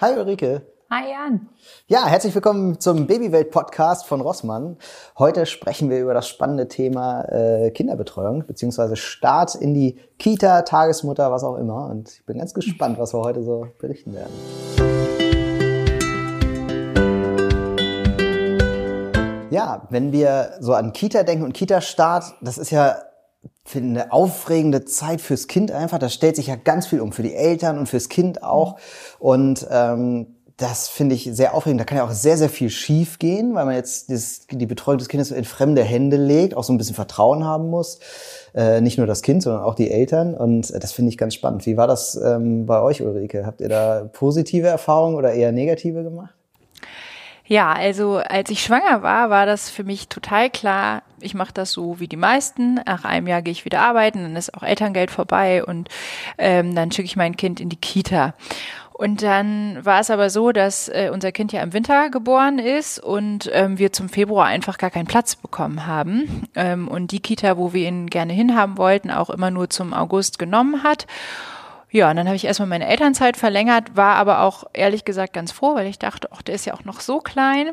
Hi Ulrike. Hi Jan. Ja, herzlich willkommen zum Babywelt-Podcast von Rossmann. Heute sprechen wir über das spannende Thema äh, Kinderbetreuung beziehungsweise Start in die Kita, Tagesmutter, was auch immer. Und ich bin ganz gespannt, was wir heute so berichten werden. Ja, wenn wir so an Kita denken und Kita-Start, das ist ja finde eine aufregende Zeit fürs Kind einfach. Da stellt sich ja ganz viel um, für die Eltern und fürs Kind auch. Und ähm, das finde ich sehr aufregend. Da kann ja auch sehr, sehr viel schief gehen, weil man jetzt das, die Betreuung des Kindes in fremde Hände legt, auch so ein bisschen Vertrauen haben muss. Äh, nicht nur das Kind, sondern auch die Eltern. Und das finde ich ganz spannend. Wie war das ähm, bei euch, Ulrike? Habt ihr da positive Erfahrungen oder eher negative gemacht? Ja, also als ich schwanger war, war das für mich total klar, ich mache das so wie die meisten. Nach einem Jahr gehe ich wieder arbeiten, dann ist auch Elterngeld vorbei und ähm, dann schicke ich mein Kind in die Kita. Und dann war es aber so, dass äh, unser Kind ja im Winter geboren ist und ähm, wir zum Februar einfach gar keinen Platz bekommen haben. Ähm, und die Kita, wo wir ihn gerne hinhaben wollten, auch immer nur zum August genommen hat. Ja, und dann habe ich erstmal meine Elternzeit verlängert, war aber auch ehrlich gesagt ganz froh, weil ich dachte, ach, der ist ja auch noch so klein.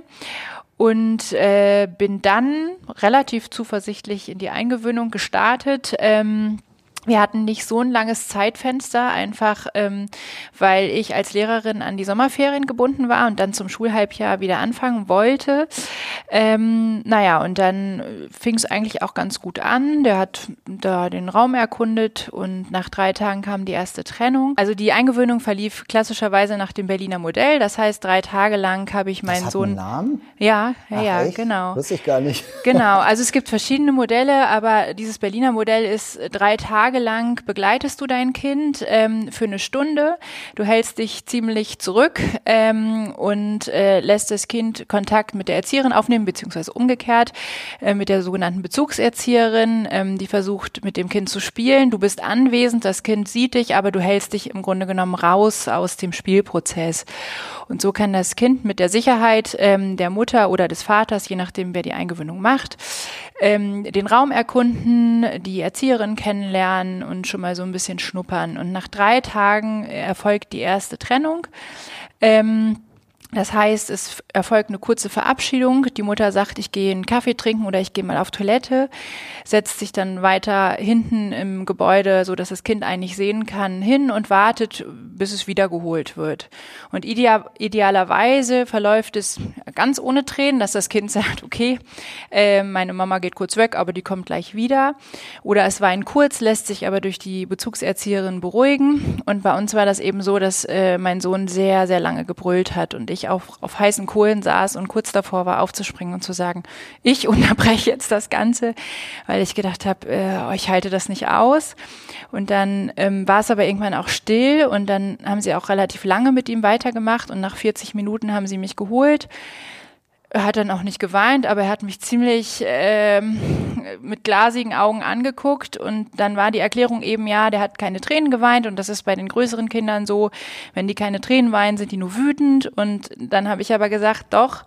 Und äh, bin dann relativ zuversichtlich in die Eingewöhnung gestartet. Ähm, wir hatten nicht so ein langes Zeitfenster, einfach ähm, weil ich als Lehrerin an die Sommerferien gebunden war und dann zum Schulhalbjahr wieder anfangen wollte. Ähm, naja, und dann fing es eigentlich auch ganz gut an. Der hat da den Raum erkundet und nach drei Tagen kam die erste Trennung. Also die Eingewöhnung verlief klassischerweise nach dem Berliner Modell. Das heißt, drei Tage lang habe ich meinen das hat Sohn. Einen Namen? Ja, ja, Ach, ja, echt? genau. Wusste ich gar nicht. Genau, also es gibt verschiedene Modelle, aber dieses Berliner Modell ist drei Tage lang begleitest du dein Kind ähm, für eine Stunde. Du hältst dich ziemlich zurück ähm, und äh, lässt das Kind Kontakt mit der Erzieherin aufnehmen, beziehungsweise umgekehrt äh, mit der sogenannten Bezugserzieherin, ähm, die versucht mit dem Kind zu spielen. Du bist anwesend, das Kind sieht dich, aber du hältst dich im Grunde genommen raus aus dem Spielprozess. Und so kann das Kind mit der Sicherheit ähm, der Mutter oder des Vaters, je nachdem wer die Eingewöhnung macht, ähm, den Raum erkunden, die Erzieherin kennenlernen und schon mal so ein bisschen schnuppern. Und nach drei Tagen erfolgt die erste Trennung. Ähm, das heißt, es erfolgt eine kurze Verabschiedung. Die Mutter sagt, ich gehe einen Kaffee trinken oder ich gehe mal auf Toilette, setzt sich dann weiter hinten im Gebäude, so dass das Kind eigentlich sehen kann, hin und wartet, bis es wiedergeholt wird. Und ideal, idealerweise verläuft es ganz ohne Tränen, dass das Kind sagt, okay, äh, meine Mama geht kurz weg, aber die kommt gleich wieder. Oder es weint kurz, lässt sich aber durch die Bezugserzieherin beruhigen. Und bei uns war das eben so, dass äh, mein Sohn sehr, sehr lange gebrüllt hat und ich auf, auf heißen Kohlen saß und kurz davor war aufzuspringen und zu sagen, ich unterbreche jetzt das Ganze, weil ich gedacht habe, äh, ich halte das nicht aus. Und dann ähm, war es aber irgendwann auch still und dann haben sie auch relativ lange mit ihm weitergemacht und nach 40 Minuten haben sie mich geholt. Er hat dann auch nicht geweint, aber er hat mich ziemlich ähm, mit glasigen Augen angeguckt und dann war die Erklärung eben, ja, der hat keine Tränen geweint und das ist bei den größeren Kindern so, wenn die keine Tränen weinen, sind die nur wütend und dann habe ich aber gesagt, doch,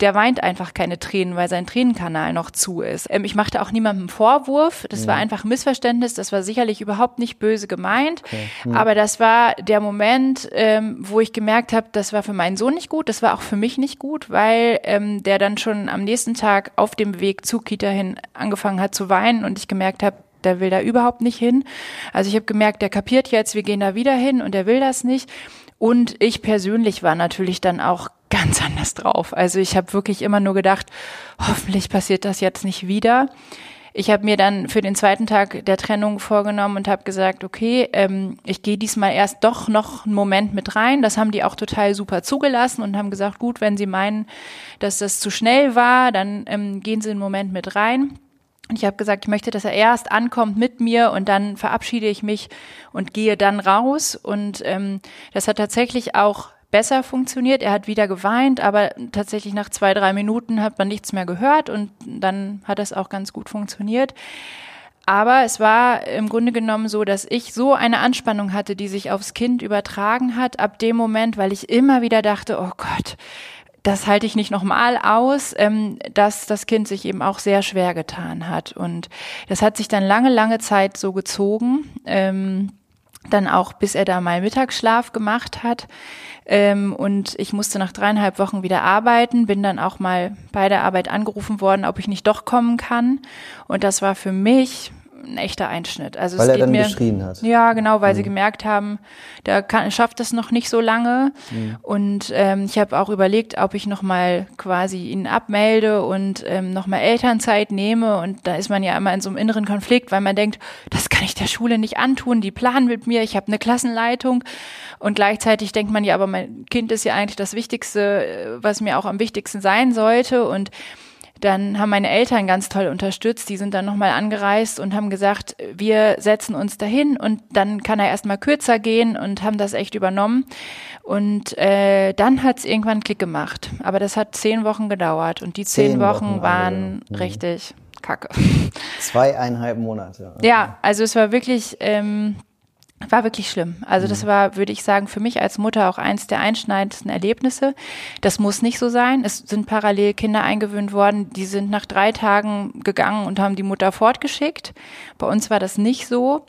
der weint einfach keine Tränen, weil sein Tränenkanal noch zu ist. Ähm, ich machte auch niemandem Vorwurf, das ja. war einfach ein Missverständnis, das war sicherlich überhaupt nicht böse gemeint, okay. hm. aber das war der Moment, ähm, wo ich gemerkt habe, das war für meinen Sohn nicht gut, das war auch für mich nicht gut, weil ähm, der dann schon am nächsten Tag auf dem Weg zu Kita hin angefangen hat zu weinen und ich gemerkt habe, der will da überhaupt nicht hin. Also ich habe gemerkt, der kapiert jetzt, wir gehen da wieder hin und der will das nicht. Und ich persönlich war natürlich dann auch ganz anders drauf. Also ich habe wirklich immer nur gedacht, hoffentlich passiert das jetzt nicht wieder. Ich habe mir dann für den zweiten Tag der Trennung vorgenommen und habe gesagt, okay, ähm, ich gehe diesmal erst doch noch einen Moment mit rein. Das haben die auch total super zugelassen und haben gesagt, gut, wenn sie meinen, dass das zu schnell war, dann ähm, gehen sie einen Moment mit rein. Und ich habe gesagt, ich möchte, dass er erst ankommt mit mir und dann verabschiede ich mich und gehe dann raus. Und ähm, das hat tatsächlich auch besser funktioniert. Er hat wieder geweint, aber tatsächlich nach zwei, drei Minuten hat man nichts mehr gehört und dann hat es auch ganz gut funktioniert. Aber es war im Grunde genommen so, dass ich so eine Anspannung hatte, die sich aufs Kind übertragen hat, ab dem Moment, weil ich immer wieder dachte, oh Gott, das halte ich nicht nochmal aus, ähm, dass das Kind sich eben auch sehr schwer getan hat. Und das hat sich dann lange, lange Zeit so gezogen. Dann auch bis er da mal Mittagsschlaf gemacht hat. Ähm, und ich musste nach dreieinhalb Wochen wieder arbeiten, bin dann auch mal bei der Arbeit angerufen worden, ob ich nicht doch kommen kann. Und das war für mich ein echter Einschnitt. Also weil es er geht dann mir, geschrien hat. Ja, genau, weil Mhm. sie gemerkt haben, der kann, schafft das noch nicht so lange. Mhm. Und ähm, ich habe auch überlegt, ob ich noch mal quasi ihn abmelde und ähm, noch mal Elternzeit nehme. Und da ist man ja immer in so einem inneren Konflikt, weil man denkt, das kann ich der Schule nicht antun. Die planen mit mir. Ich habe eine Klassenleitung. Und gleichzeitig denkt man ja, aber mein Kind ist ja eigentlich das Wichtigste, äh, was mir auch am wichtigsten sein sollte. Und dann haben meine Eltern ganz toll unterstützt. Die sind dann nochmal angereist und haben gesagt, wir setzen uns dahin und dann kann er erstmal kürzer gehen und haben das echt übernommen. Und äh, dann hat es irgendwann Klick gemacht. Aber das hat zehn Wochen gedauert und die zehn, Zehn Wochen, Wochen, waren mhm. richtig kacke. Zweieinhalb Monate. Ja, also es war wirklich, ähm, war wirklich schlimm. Also das war, würde ich sagen, für mich als Mutter auch eins der einschneidendsten Erlebnisse. Das muss nicht so sein. Es sind parallel Kinder eingewöhnt worden, die sind nach drei Tagen gegangen und haben die Mutter fortgeschickt. Bei uns war das nicht so.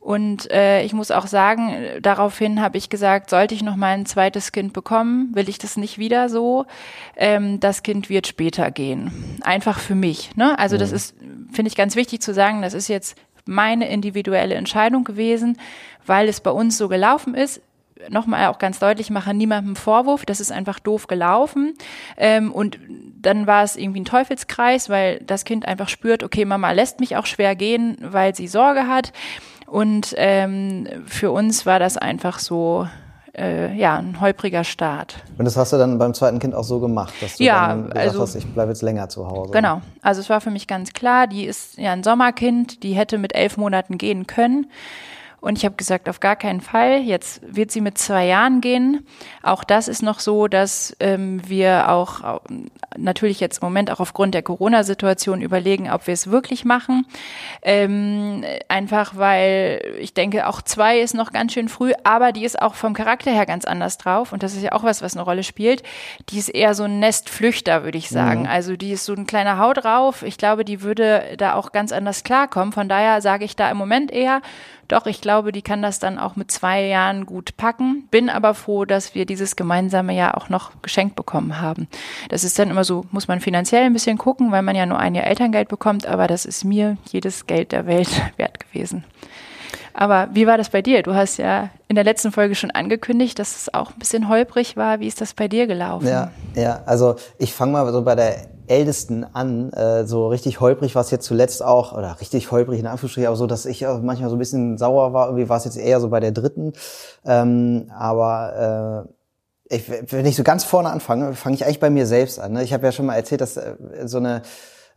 Und äh, ich muss auch sagen, daraufhin habe ich gesagt, sollte ich noch mal ein zweites Kind bekommen, will ich das nicht wieder so. Ähm, das Kind wird später gehen. Einfach für mich. Ne? Also das ist, finde ich, ganz wichtig zu sagen, das ist jetzt meine individuelle Entscheidung gewesen, weil es bei uns so gelaufen ist nochmal auch ganz deutlich mache, niemandem Vorwurf, das ist einfach doof gelaufen. Ähm, und dann war es irgendwie ein Teufelskreis, weil das Kind einfach spürt, okay, Mama lässt mich auch schwer gehen, weil sie Sorge hat. Und ähm, für uns war das einfach so, äh, ja, ein holpriger Start. Und das hast du dann beim zweiten Kind auch so gemacht, dass du Ja, dann gesagt also- hast, ich bleibe jetzt länger zu Hause. Genau. Also es war für mich ganz klar, die ist ja ein Sommerkind, die hätte mit elf Monaten gehen können. Und ich habe gesagt, auf gar keinen Fall. Jetzt wird sie mit zwei Jahren gehen. Auch das ist noch so, dass ähm, wir auch au- natürlich jetzt im Moment auch aufgrund der Corona-Situation überlegen, ob wir es wirklich machen. Ähm, einfach weil ich denke, auch zwei ist noch ganz schön früh, aber die ist auch vom Charakter her ganz anders drauf. Und das ist ja auch was, was eine Rolle spielt. Die ist eher so ein Nestflüchter, würde ich sagen. Also die ist so ein kleiner Haut drauf. Ich glaube, die würde da auch ganz anders klarkommen. Von daher sage ich da im Moment eher, doch, ich glaube, die kann das dann auch mit zwei Jahren gut packen. Bin aber froh, dass wir dieses gemeinsame Jahr auch noch geschenkt bekommen haben. Das ist dann immer so, muss man finanziell ein bisschen gucken, weil man ja nur ein Jahr Elterngeld bekommt, aber das ist mir jedes Geld der Welt wert gewesen. Aber wie war das bei dir? Du hast ja in der letzten Folge schon angekündigt, dass es auch ein bisschen holprig war. Wie ist das bei dir gelaufen? Ja, ja, also ich fange mal so bei der Ältesten an. Äh, so richtig holprig war es jetzt zuletzt auch, oder richtig holprig in Anführungsstrichen, aber so, dass ich manchmal so ein bisschen sauer war. Irgendwie war es jetzt eher so bei der dritten. Ähm, aber äh, ich, wenn ich so ganz vorne anfange, fange ich eigentlich bei mir selbst an. Ne? Ich habe ja schon mal erzählt, dass äh, so eine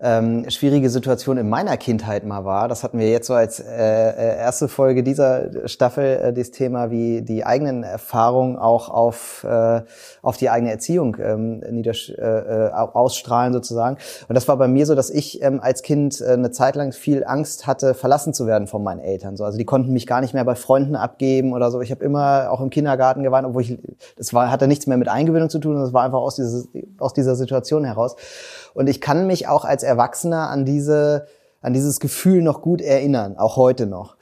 ähm, schwierige Situation in meiner Kindheit mal war. Das hatten wir jetzt so als äh, äh, erste Folge dieser Staffel, äh, das Thema, wie die eigenen Erfahrungen auch auf, äh, auf die eigene Erziehung ähm, niedersch äh, äh, ausstrahlen sozusagen. Und das war bei mir so, dass ich ähm, als Kind äh, eine Zeit lang viel Angst hatte, verlassen zu werden von meinen Eltern. So, also die konnten mich gar nicht mehr bei Freunden abgeben oder so. Ich habe immer auch im Kindergarten geweint, obwohl ich, das war, hatte nichts mehr mit Eingewöhnung zu tun, das war einfach aus, dieses, aus dieser Situation heraus. Und ich kann mich auch als Erwachsener an diese, an dieses Gefühl noch gut erinnern, auch heute noch.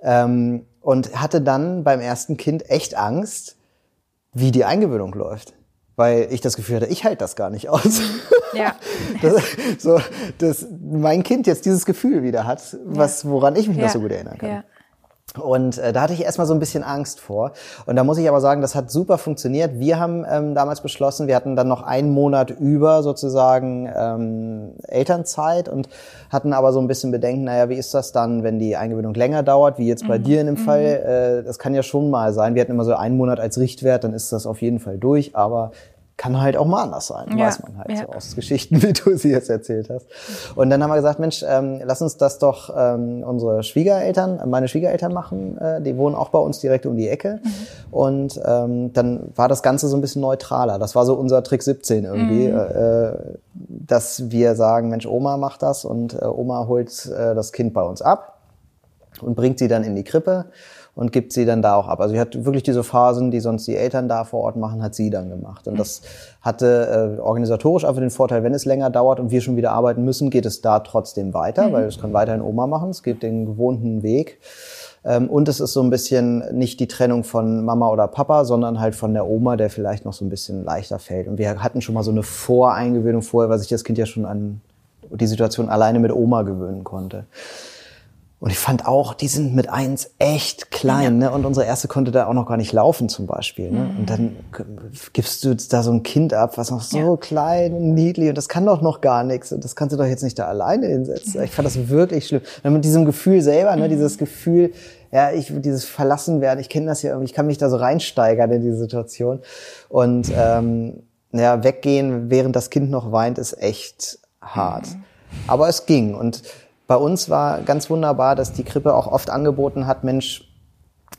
Ähm, und hatte dann beim ersten Kind echt Angst, wie die Eingewöhnung läuft. Weil ich das Gefühl hatte, ich halte das gar nicht aus. Ja. Das, so, dass mein Kind jetzt dieses Gefühl wieder hat, was, woran ich mich noch Ja. so gut erinnern kann. Ja. Und äh, da hatte ich erstmal so ein bisschen Angst vor. Und da muss ich aber sagen, das hat super funktioniert. Wir haben ähm, damals beschlossen, wir hatten dann noch einen Monat über sozusagen ähm, Elternzeit und hatten aber so ein bisschen Bedenken, naja, wie ist das dann, wenn die Eingewöhnung länger dauert, wie jetzt bei dir in dem Fall? Äh, das kann ja schon mal sein. Wir hatten immer so einen Monat als Richtwert, dann ist das auf jeden Fall durch, aber kann halt auch mal anders sein, Ja, weiß man halt ja. so aus Geschichten, wie du sie jetzt erzählt hast. Und dann haben wir gesagt, Mensch, ähm, lass uns das doch ähm, unsere Schwiegereltern, meine Schwiegereltern machen. Äh, die wohnen auch bei uns direkt um die Ecke. Und ähm, dann war das Ganze so ein bisschen neutraler. Das war so unser Trick 17 irgendwie, äh, dass wir sagen, Mensch, Oma macht das und äh, Oma holt äh, das Kind bei uns ab und bringt sie dann in die Krippe und gibt sie dann da auch ab. Also sie hat wirklich diese Phasen, die sonst die Eltern da vor Ort machen, hat sie dann gemacht. Und das hatte äh, organisatorisch einfach den Vorteil, wenn es länger dauert und wir schon wieder arbeiten müssen, geht es da trotzdem weiter, weil es kann weiterhin Oma machen. Es geht den gewohnten Weg. Ähm, und es ist so ein bisschen nicht die Trennung von Mama oder Papa, sondern halt von der Oma, der vielleicht noch so ein bisschen leichter fällt. Und wir hatten schon mal so eine Voreingewöhnung vorher, weil sich das Kind ja schon an die Situation alleine mit Oma gewöhnen konnte. Und ich fand auch, die sind mit eins echt klein, ja. ne? Und unsere erste konnte da auch noch gar nicht laufen zum Beispiel. Ne? Mhm. Und dann gibst du da so ein Kind ab, was noch so ja. klein und niedlich und das kann doch noch gar nichts. Und das kannst du doch jetzt nicht da alleine hinsetzen. Ich fand das wirklich schlimm. Und mit diesem Gefühl selber, ne? Mhm. dieses Gefühl, ja, ich dieses verlassen werden, ich kenne das ja irgendwie, ich kann mich da so reinsteigern in diese Situation. Und ähm, ja, weggehen, während das Kind noch weint, ist echt hart. Mhm. Aber es ging. Und bei uns war ganz wunderbar, dass die Krippe auch oft angeboten hat, Mensch,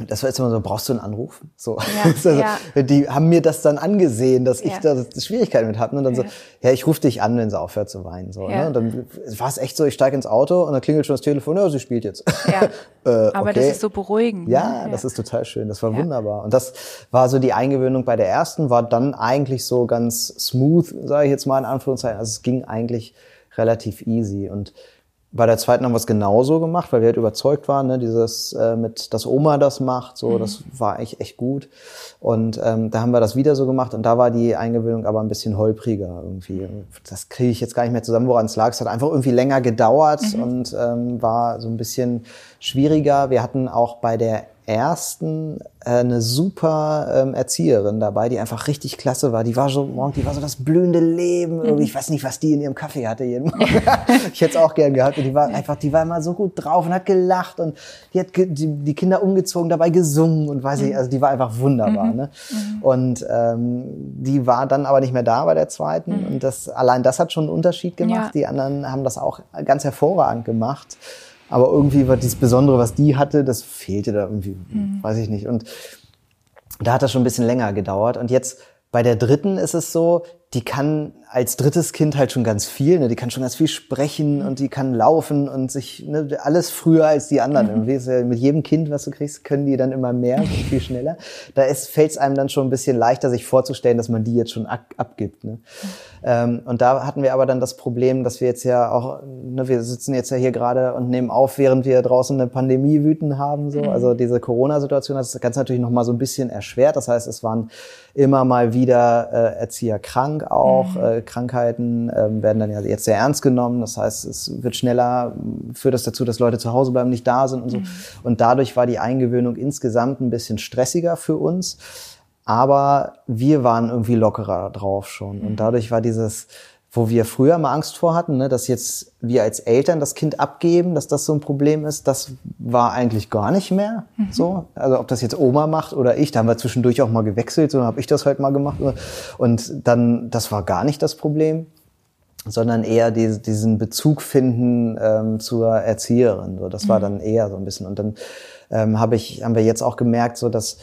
das war jetzt immer so, brauchst du einen Anruf? So. Ja, also, ja. Die haben mir das dann angesehen, dass ich da Schwierigkeiten mit hatte. Und dann ja. so, ja, ich rufe dich an, wenn sie aufhört zu weinen. So, ne? Und dann war es echt so, ich steige ins Auto und dann klingelt schon das Telefon, ja, sie spielt jetzt. Ja. äh, Aber okay. das ist so beruhigend. Ja, ne? das ist total schön. Das war wunderbar. Und das war so die Eingewöhnung bei der ersten, war dann eigentlich so ganz smooth, sage ich jetzt mal in Anführungszeichen. Also es ging eigentlich relativ easy. Und bei der zweiten haben wir es genauso gemacht, weil wir halt überzeugt waren, ne, dieses äh, mit, dass Oma das macht, so, mhm. das war eigentlich echt gut. Und ähm, da haben wir das wieder so gemacht und da war die Eingewöhnung aber ein bisschen holpriger irgendwie. Das kriege ich jetzt gar nicht mehr zusammen, woran es lag. Es hat einfach irgendwie länger gedauert mhm. und ähm, war so ein bisschen schwieriger. Wir hatten auch bei der ersten äh, eine super ähm, Erzieherin dabei, die einfach richtig klasse war. Die war so morgen, die war so das blühende Leben. Irgendwie, ich weiß nicht, was die in ihrem Kaffee hatte jeden Morgen. ich hätte es auch gern gehabt. Und die war einfach, die war immer so gut drauf und hat gelacht und die hat die, die Kinder umgezogen, dabei gesungen und weiß ich, mhm. also die war einfach wunderbar. Mhm. Ne? Mhm. Und ähm, die war dann aber nicht mehr da bei der zweiten. Und das allein das hat schon einen Unterschied gemacht. Ja. Die anderen haben das auch ganz hervorragend gemacht. Aber irgendwie war dieses Besondere, was die hatte, das fehlte da irgendwie, mhm. weiß ich nicht. Und da hat das schon ein bisschen länger gedauert. Und jetzt bei der dritten ist es so, die kann als drittes Kind halt schon ganz viel, ne? die kann schon ganz viel sprechen und die kann laufen und sich ne, alles früher als die anderen. Mhm. Mit jedem Kind, was du kriegst, können die dann immer mehr, viel schneller. Da fällt es einem dann schon ein bisschen leichter, sich vorzustellen, dass man die jetzt schon ab, abgibt. Ne? Mhm. Ähm, und da hatten wir aber dann das Problem, dass wir jetzt ja auch, ne, wir sitzen jetzt ja hier gerade und nehmen auf, während wir draußen eine Pandemie wüten haben. So. Mhm. Also diese Corona-Situation hat das Ganze natürlich noch mal so ein bisschen erschwert. Das heißt, es waren immer mal wieder äh, Erzieher krank auch. Mhm. Äh, Krankheiten ähm, werden dann ja jetzt sehr ernst genommen. Das heißt, es wird schneller, führt das dazu, dass Leute zu Hause bleiben, nicht da sind und so. Mhm. Und dadurch war die Eingewöhnung insgesamt ein bisschen stressiger für uns. Aber wir waren irgendwie lockerer drauf schon. Und mhm. dadurch war dieses, wo wir früher mal Angst vor hatten, ne, dass jetzt wir als Eltern das Kind abgeben, dass das so ein Problem ist, das war eigentlich gar nicht mehr mhm. so. Also ob das jetzt Oma macht oder ich, da haben wir zwischendurch auch mal gewechselt, so habe ich das halt mal gemacht. Und dann, das war gar nicht das Problem, sondern eher die, diesen Bezug finden ähm, zur Erzieherin. So, das war mhm. dann eher so ein bisschen. Und dann ähm, habe ich, haben wir jetzt auch gemerkt, so dass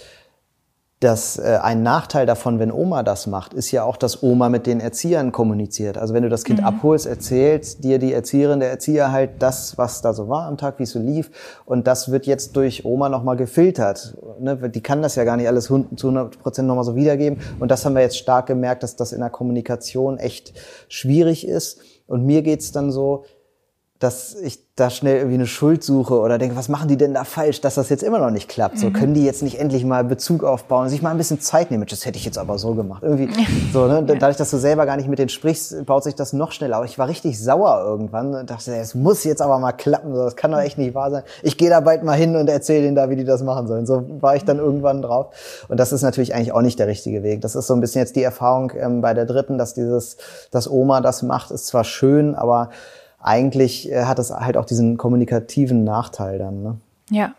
dass äh, ein Nachteil davon, wenn Oma das macht, ist ja auch, dass Oma mit den Erziehern kommuniziert. Also wenn du das Kind mhm. abholst, erzählt dir die Erzieherin, der Erzieher halt das, was da so war am Tag, wie es so lief. Und das wird jetzt durch Oma nochmal gefiltert. Ne? Die kann das ja gar nicht alles zu 100 Prozent nochmal so wiedergeben. Und das haben wir jetzt stark gemerkt, dass das in der Kommunikation echt schwierig ist. Und mir geht's dann so, dass ich da schnell irgendwie eine Schuld suche oder denke, was machen die denn da falsch, dass das jetzt immer noch nicht klappt? So, mhm. können die jetzt nicht endlich mal Bezug aufbauen, sich mal ein bisschen Zeit nehmen? Das hätte ich jetzt aber so gemacht. Irgendwie, so, ne? Dadurch, dass du selber gar nicht mit denen sprichst, baut sich das noch schneller. Aber ich war richtig sauer irgendwann und dachte, es muss jetzt aber mal klappen. So, das kann doch echt nicht wahr sein. Ich gehe da bald mal hin und erzähle denen da, wie die das machen sollen. So war ich dann irgendwann drauf. Und das ist natürlich eigentlich auch nicht der richtige Weg. Das ist so ein bisschen jetzt die Erfahrung ähm, bei der dritten, dass dieses, dass Oma das macht, ist zwar schön, aber eigentlich äh, hat es halt auch diesen kommunikativen Nachteil dann. Ne? Ja.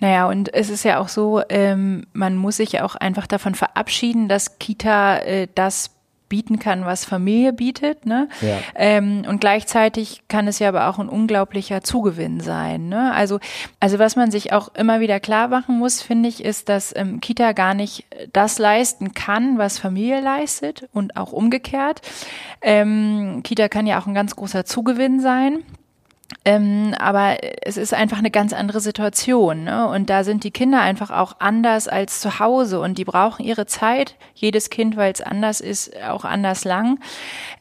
Naja, und es ist ja auch so, ähm, man muss sich ja auch einfach davon verabschieden, dass Kita äh, das bieten kann, was Familie bietet. Ne? Ja. Ähm, und gleichzeitig kann es ja aber auch ein unglaublicher Zugewinn sein. Ne? Also, also was man sich auch immer wieder klar machen muss, finde ich, ist, dass ähm, Kita gar nicht das leisten kann, was Familie leistet und auch umgekehrt. Ähm, Kita kann ja auch ein ganz großer Zugewinn sein. Ähm, aber es ist einfach eine ganz andere Situation. Ne? Und da sind die Kinder einfach auch anders als zu Hause und die brauchen ihre Zeit. Jedes Kind, weil es anders ist, auch anders lang.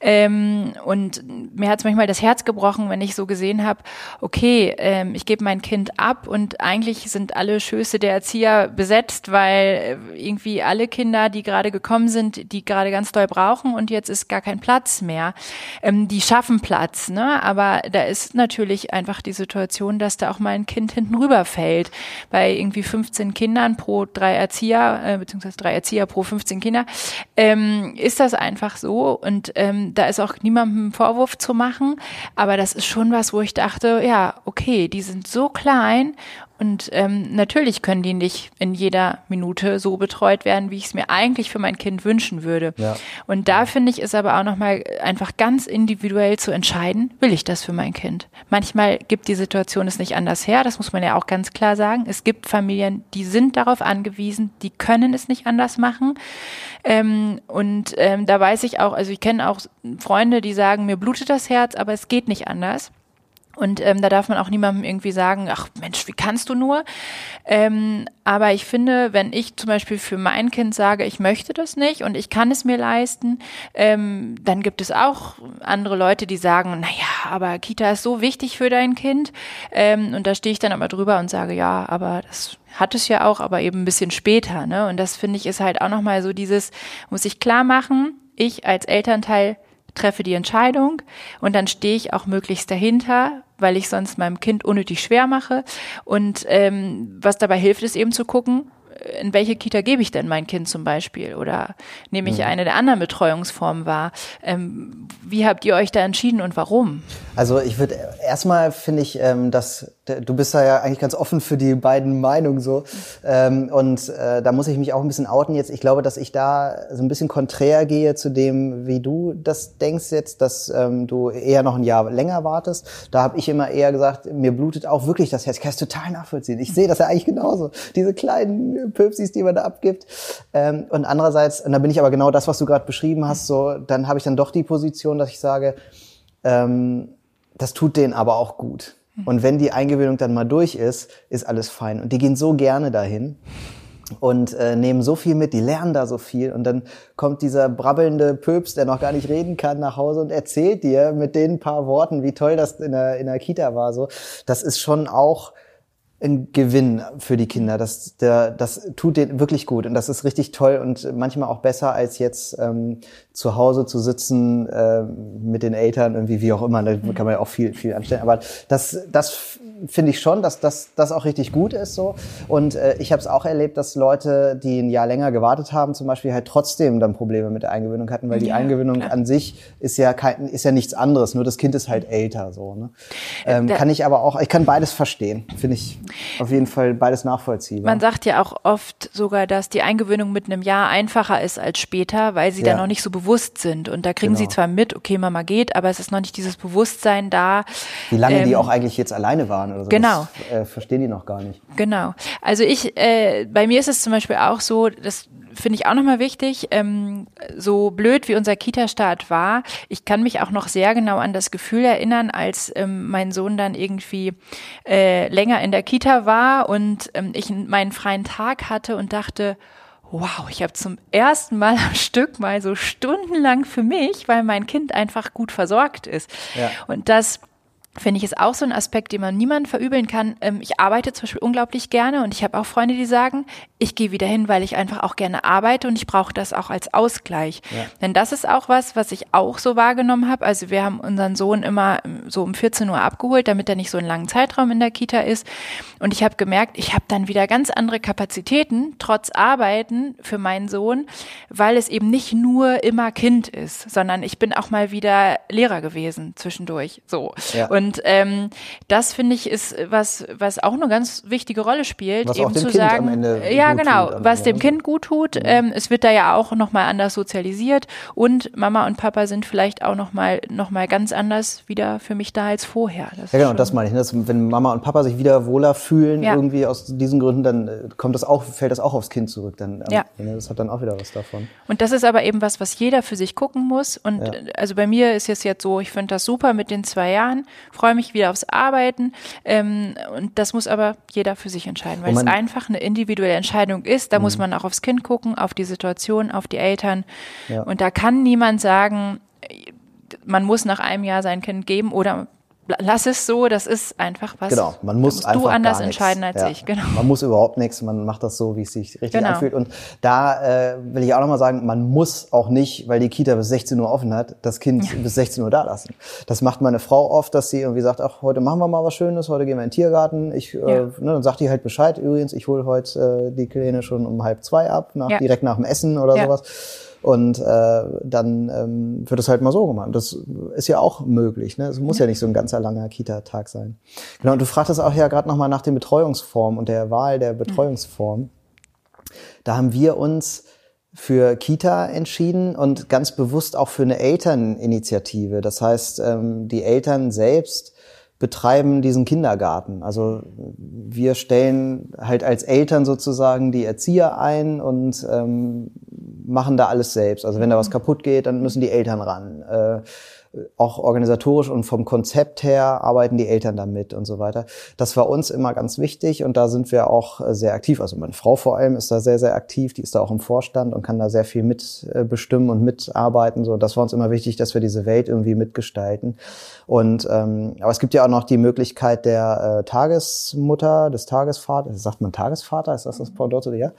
Ähm, und mir hat es manchmal das Herz gebrochen, wenn ich so gesehen habe, okay, ähm, ich gebe mein Kind ab und eigentlich sind alle Schöße der Erzieher besetzt, weil äh, irgendwie alle Kinder, die gerade gekommen sind, die gerade ganz doll brauchen und jetzt ist gar kein Platz mehr. Ähm, die schaffen Platz, ne? aber da ist natürlich einfach die Situation, dass da auch mal ein Kind hinten rüberfällt. Bei irgendwie 15 Kindern pro drei Erzieher, äh, beziehungsweise drei Erzieher pro 15 Kinder, ähm, ist das einfach so und ähm, da ist auch niemandem Vorwurf zu machen, aber das ist schon was, wo ich dachte, ja, okay, die sind so klein und ähm, natürlich können die nicht in jeder Minute so betreut werden, wie ich es mir eigentlich für mein Kind wünschen würde. Ja. Und da finde ich es aber auch nochmal einfach ganz individuell zu entscheiden, will ich das für mein Kind? Manchmal gibt die Situation es nicht anders her, das muss man ja auch ganz klar sagen. Es gibt Familien, die sind darauf angewiesen, die können es nicht anders machen. Ähm, und ähm, da weiß ich auch, also ich kenne auch Freunde, die sagen, mir blutet das Herz, aber es geht nicht anders. Und ähm, da darf man auch niemandem irgendwie sagen, ach Mensch, wie kannst du nur? Ähm, aber ich finde, wenn ich zum Beispiel für mein Kind sage, ich möchte das nicht und ich kann es mir leisten, ähm, dann gibt es auch andere Leute, die sagen, naja, aber Kita ist so wichtig für dein Kind. Ähm, und da stehe ich dann aber drüber und sage, ja, aber das hat es ja auch, aber eben ein bisschen später. Ne? Und das finde ich ist halt auch nochmal so dieses, muss ich klar machen, ich als Elternteil treffe die Entscheidung und dann stehe ich auch möglichst dahinter, weil ich sonst meinem Kind unnötig schwer mache. Und ähm, was dabei hilft, ist eben zu gucken, in welche Kita gebe ich denn mein Kind zum Beispiel? Oder nehme ich mhm. eine der anderen Betreuungsformen wahr? Ähm, wie habt ihr euch da entschieden und warum? Also ich würde erstmal finde ich, ähm, dass du bist da ja eigentlich ganz offen für die beiden Meinungen so. Ähm, und äh, da muss ich mich auch ein bisschen outen jetzt. Ich glaube, dass ich da so ein bisschen konträr gehe zu dem, wie du das denkst jetzt, dass ähm, du eher noch ein Jahr länger wartest. Da habe ich immer eher gesagt, mir blutet auch wirklich das Herz. Ich kann es total nachvollziehen. Ich sehe das ja eigentlich genauso. Diese kleinen Pöpsis, die man da abgibt. Ähm, und andererseits, und da bin ich aber genau das, was du gerade beschrieben hast, so, dann habe ich dann doch die Position, dass ich sage, ähm, das tut denen aber auch gut. Und wenn die Eingewöhnung dann mal durch ist, ist alles fein. Und die gehen so gerne dahin und äh, nehmen so viel mit, die lernen da so viel. Und dann kommt dieser brabbelnde Pöps, der noch gar nicht reden kann, nach Hause und erzählt dir mit den paar Worten, wie toll das in der, in der Kita war. So, das ist schon auch ein Gewinn für die Kinder. Das, der, das tut denen wirklich gut und das ist richtig toll und manchmal auch besser als jetzt ähm, zu Hause zu sitzen äh, mit den Eltern irgendwie wie auch immer. Da kann man ja auch viel viel anstellen. Aber das das finde ich schon, dass das das auch richtig gut ist so. Und äh, ich habe es auch erlebt, dass Leute, die ein Jahr länger gewartet haben, zum Beispiel halt trotzdem dann Probleme mit der Eingewöhnung hatten, weil die ja, Eingewöhnung klar. an sich ist ja kein ist ja nichts anderes. Nur das Kind ist halt älter so. Ne? Ähm, kann ich aber auch ich kann beides verstehen. Finde ich auf jeden Fall beides nachvollziehbar. Man sagt ja auch oft sogar, dass die Eingewöhnung mit einem Jahr einfacher ist als später, weil sie ja. da noch nicht so bewusst sind. Und da kriegen genau. sie zwar mit, okay, Mama geht, aber es ist noch nicht dieses Bewusstsein da. Wie lange ähm, die auch eigentlich jetzt alleine waren oder so. Genau. Das, äh, verstehen die noch gar nicht. Genau. Also ich, äh, bei mir ist es zum Beispiel auch so, dass finde ich auch nochmal wichtig, ähm, so blöd wie unser Kita-Start war, ich kann mich auch noch sehr genau an das Gefühl erinnern, als ähm, mein Sohn dann irgendwie äh, länger in der Kita war und ähm, ich meinen freien Tag hatte und dachte, wow, ich habe zum ersten Mal am Stück mal so stundenlang für mich, weil mein Kind einfach gut versorgt ist. Ja. Und das finde ich, ist auch so ein Aspekt, den man niemand verübeln kann. Ähm, ich arbeite zum Beispiel unglaublich gerne und ich habe auch Freunde, die sagen, ich gehe wieder hin, weil ich einfach auch gerne arbeite und ich brauche das auch als Ausgleich. Ja. Denn das ist auch was, was ich auch so wahrgenommen habe. Also wir haben unseren Sohn immer ähm, so um 14 Uhr abgeholt, damit er nicht so einen langen Zeitraum in der Kita ist. Und ich habe gemerkt, ich habe dann wieder ganz andere Kapazitäten, trotz Arbeiten für meinen Sohn, weil es eben nicht nur immer Kind ist, sondern ich bin auch mal wieder Lehrer gewesen zwischendurch. So. Ja. Und ähm, das finde ich ist was, was auch eine ganz wichtige Rolle spielt, was eben zu kind sagen, ja, ja, genau, tut. was dem Kind gut tut. Mhm. Ähm, es wird da ja auch nochmal anders sozialisiert und Mama und Papa sind vielleicht auch nochmal noch mal ganz anders wieder für mich da als vorher. Das Ja, genau, das meine ich. ne? Das, wenn Mama und Papa sich wieder wohler fühlen, Ja. irgendwie aus diesen Gründen, dann äh, kommt das auch, fällt das auch aufs Kind zurück. Dann, ähm, Ja. ne, Das hat dann auch wieder was davon. Und das ist aber eben was, was jeder für sich gucken muss. Und Ja. äh, also bei mir ist es jetzt so, ich finde das super mit den zwei Jahren, freue mich wieder aufs Arbeiten. Ähm, und das muss aber jeder für sich entscheiden, weil es einfach eine individuelle Entscheidung ist. Da muss man auch aufs Kind gucken, auf die Situation, auf die Eltern. Ja. Und da kann niemand sagen, man muss nach einem Jahr sein Kind geben oder lass es so, das ist einfach was. Genau, man muss einfach du anders entscheiden als ja. ich, genau. Man muss überhaupt nichts, man macht das so, wie es sich richtig Genau. anfühlt. Und da äh, will ich auch nochmal sagen, man muss auch nicht, weil die Kita bis 16 Uhr offen hat, das Kind bis 16 Uhr da lassen. Das macht meine Frau oft, dass sie irgendwie sagt, ach, heute machen wir mal was Schönes, heute gehen wir in den Tiergarten. Ich, äh, Ja. ne, dann sagt die halt Bescheid, übrigens, ich hole heute äh, die Kleine schon um halb zwei ab, nach, Ja. direkt nach dem Essen oder Ja. sowas. Und äh, dann ähm, wird es halt mal so gemacht. Das ist ja auch möglich. Ne? Es muss ja. nicht so ein ganzer langer Kita-Tag sein. Genau, und du fragtest auch ja gerade nochmal nach den Betreuungsformen und der Wahl der Betreuungsform. Da haben wir uns für Kita entschieden und ganz bewusst auch für eine Elterninitiative. Das heißt, ähm, die Eltern selbst betreiben diesen Kindergarten. Also wir stellen halt als Eltern sozusagen die Erzieher ein und ähm, machen da alles selbst. Also wenn da was kaputt geht, dann müssen die Eltern ran. Äh, auch organisatorisch und vom Konzept her arbeiten die Eltern damit und so weiter. Das war uns immer ganz wichtig und da sind wir auch äh, sehr aktiv. Also meine Frau vor allem ist da sehr, sehr aktiv. Die ist da auch im Vorstand und kann da sehr viel mitbestimmen und mitarbeiten. So, das war uns immer wichtig, dass wir diese Welt irgendwie mitgestalten. Und ähm, aber es gibt ja auch noch die Möglichkeit der äh, Tagesmutter, des Tagesvaters. Sagt man Tagesvater? Ist das das Pendant ja?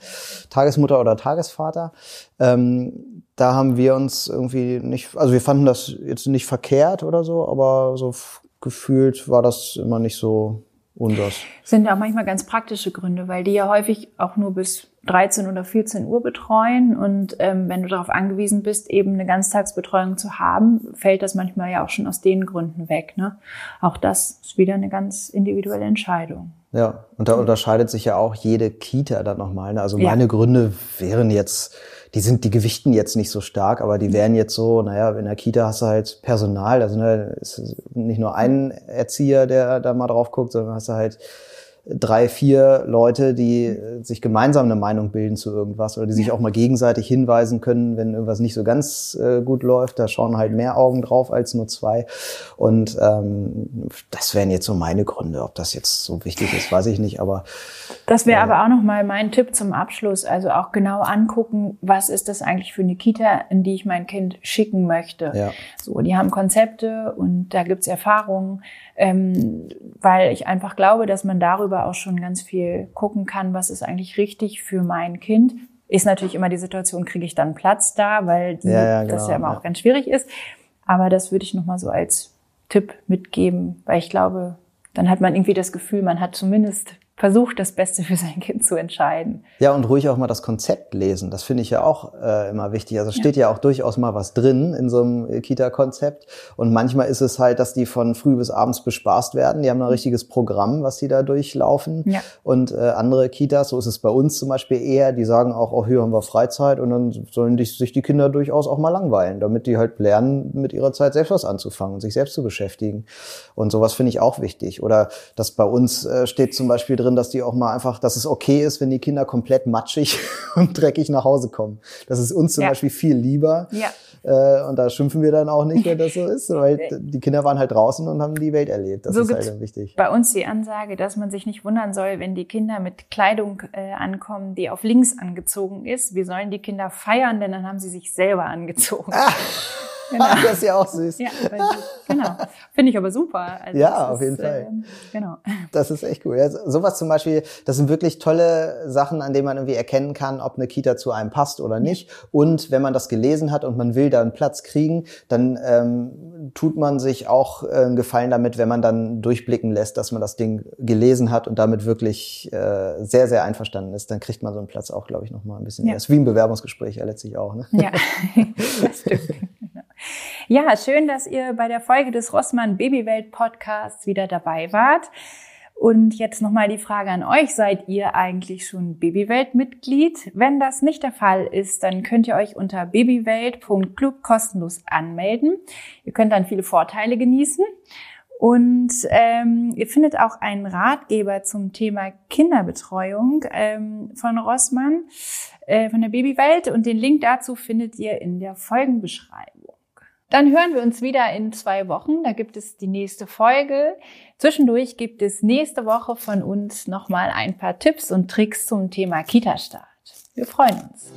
Tagesmutter oder Tagesvater. Ähm, da haben wir uns irgendwie nicht, also wir fanden das jetzt nicht verkehrt oder so, aber so gefühlt war das immer nicht so unseres. sind ja auch manchmal ganz praktische Gründe, weil die ja häufig auch nur bis 13 oder 14 Uhr betreuen. Und ähm, wenn du darauf angewiesen bist, eben eine Ganztagsbetreuung zu haben, fällt das manchmal ja auch schon aus den Gründen weg. Ne? Auch das ist wieder eine ganz individuelle Entscheidung. Ja, und da unterscheidet sich ja auch jede Kita dann nochmal. Ne? Also Ja. meine Gründe wären jetzt, die sind, die gewichten jetzt nicht so stark, aber die wären jetzt so, naja, in der Kita hast du halt Personal, also ne, es ist nicht nur ein Erzieher, der da mal drauf guckt, sondern hast du halt drei, vier Leute, die äh, sich gemeinsam eine Meinung bilden zu irgendwas oder die sich auch mal gegenseitig hinweisen können, wenn irgendwas nicht so ganz äh, gut läuft. Da schauen halt mehr Augen drauf als nur zwei. Und ähm, das wären jetzt so meine Gründe. Ob das jetzt so wichtig ist, weiß ich nicht. Aber Das wäre aber auch nochmal mein Tipp zum Abschluss. Also auch genau angucken, was ist das eigentlich für eine Kita, in die ich mein Kind schicken möchte. Ja. So, die haben Konzepte und da gibt's Erfahrungen, ähm, weil ich einfach glaube, dass man darüber auch schon ganz viel gucken kann, was ist eigentlich richtig für mein Kind. Ist natürlich immer die Situation, kriege ich dann Platz da, weil die, Ja, ja, das genau, ja immer ja. auch ganz schwierig ist. Aber das würde ich nochmal so als Tipp mitgeben, weil ich glaube, dann hat man irgendwie das Gefühl, man hat zumindest versucht, das Beste für sein Kind zu entscheiden. Ja, und ruhig auch mal das Konzept lesen. Das finde ich ja auch äh, immer wichtig. Also es steht ja. auch durchaus mal was drin in so einem äh, Kita-Konzept. Und manchmal ist es halt, dass die von früh bis abends bespaßt werden. Die haben ein richtiges Programm, was die da durchlaufen. Ja. Und äh, andere Kitas, so ist es bei uns zum Beispiel eher, die sagen auch, oh, hier haben wir Freizeit und dann sollen die, sich die Kinder durchaus auch mal langweilen, damit die halt lernen, mit ihrer Zeit selbst was anzufangen und sich selbst zu beschäftigen. Und sowas finde ich auch wichtig. Oder dass bei uns äh, steht zum Beispiel drin, dass die auch mal einfach, dass es okay ist, wenn die Kinder komplett matschig und dreckig nach Hause kommen. Das ist uns zum Ja. Beispiel viel lieber. Ja. Äh, und da schimpfen wir dann auch nicht, wenn das so ist, weil die Kinder waren halt draußen und haben die Welt erlebt. Das So ist halt wichtig. Bei uns die Ansage, dass man sich nicht wundern soll, wenn die Kinder mit Kleidung äh, ankommen, die auf links angezogen ist. Wir sollen die Kinder feiern, denn dann haben sie sich selber angezogen. Genau. das ist ja auch süß. Ja, genau. Finde ich aber super. Also Ja, das auf jeden Fall. ähm, genau. Das ist echt cool. Ja, so- sowas zum Beispiel, das sind wirklich tolle Sachen, an denen man irgendwie erkennen kann, ob eine Kita zu einem passt oder nicht. Und wenn man das gelesen hat und man will da einen Platz kriegen, dann ähm, tut man sich auch äh, einen Gefallen damit, wenn man dann durchblicken lässt, dass man das Ding gelesen hat und damit wirklich äh, sehr, sehr einverstanden ist. Dann kriegt man so einen Platz auch, glaube ich, noch mal ein bisschen. Ja. Ja. Ist wie ein Bewerbungsgespräch ja letztlich auch. Ne? Ja, das stimmt. Ja, schön, dass ihr bei der Folge des Rossmann Babywelt Podcasts wieder dabei wart. Und jetzt nochmal die Frage an euch. Seid ihr eigentlich schon Babywelt-Mitglied? Wenn das nicht der Fall ist, dann könnt ihr euch unter babywelt.club kostenlos anmelden. Ihr könnt dann viele Vorteile genießen. Und ähm, ihr findet auch einen Ratgeber zum Thema Kinderbetreuung ähm, von Rossmann äh, von der Babywelt. Und den Link dazu findet ihr in der Folgenbeschreibung. Dann hören wir uns wieder in zwei Wochen. Da gibt es die nächste Folge. Zwischendurch gibt es nächste Woche von uns nochmal ein paar Tipps und Tricks zum Thema Kita-Start. Wir freuen uns.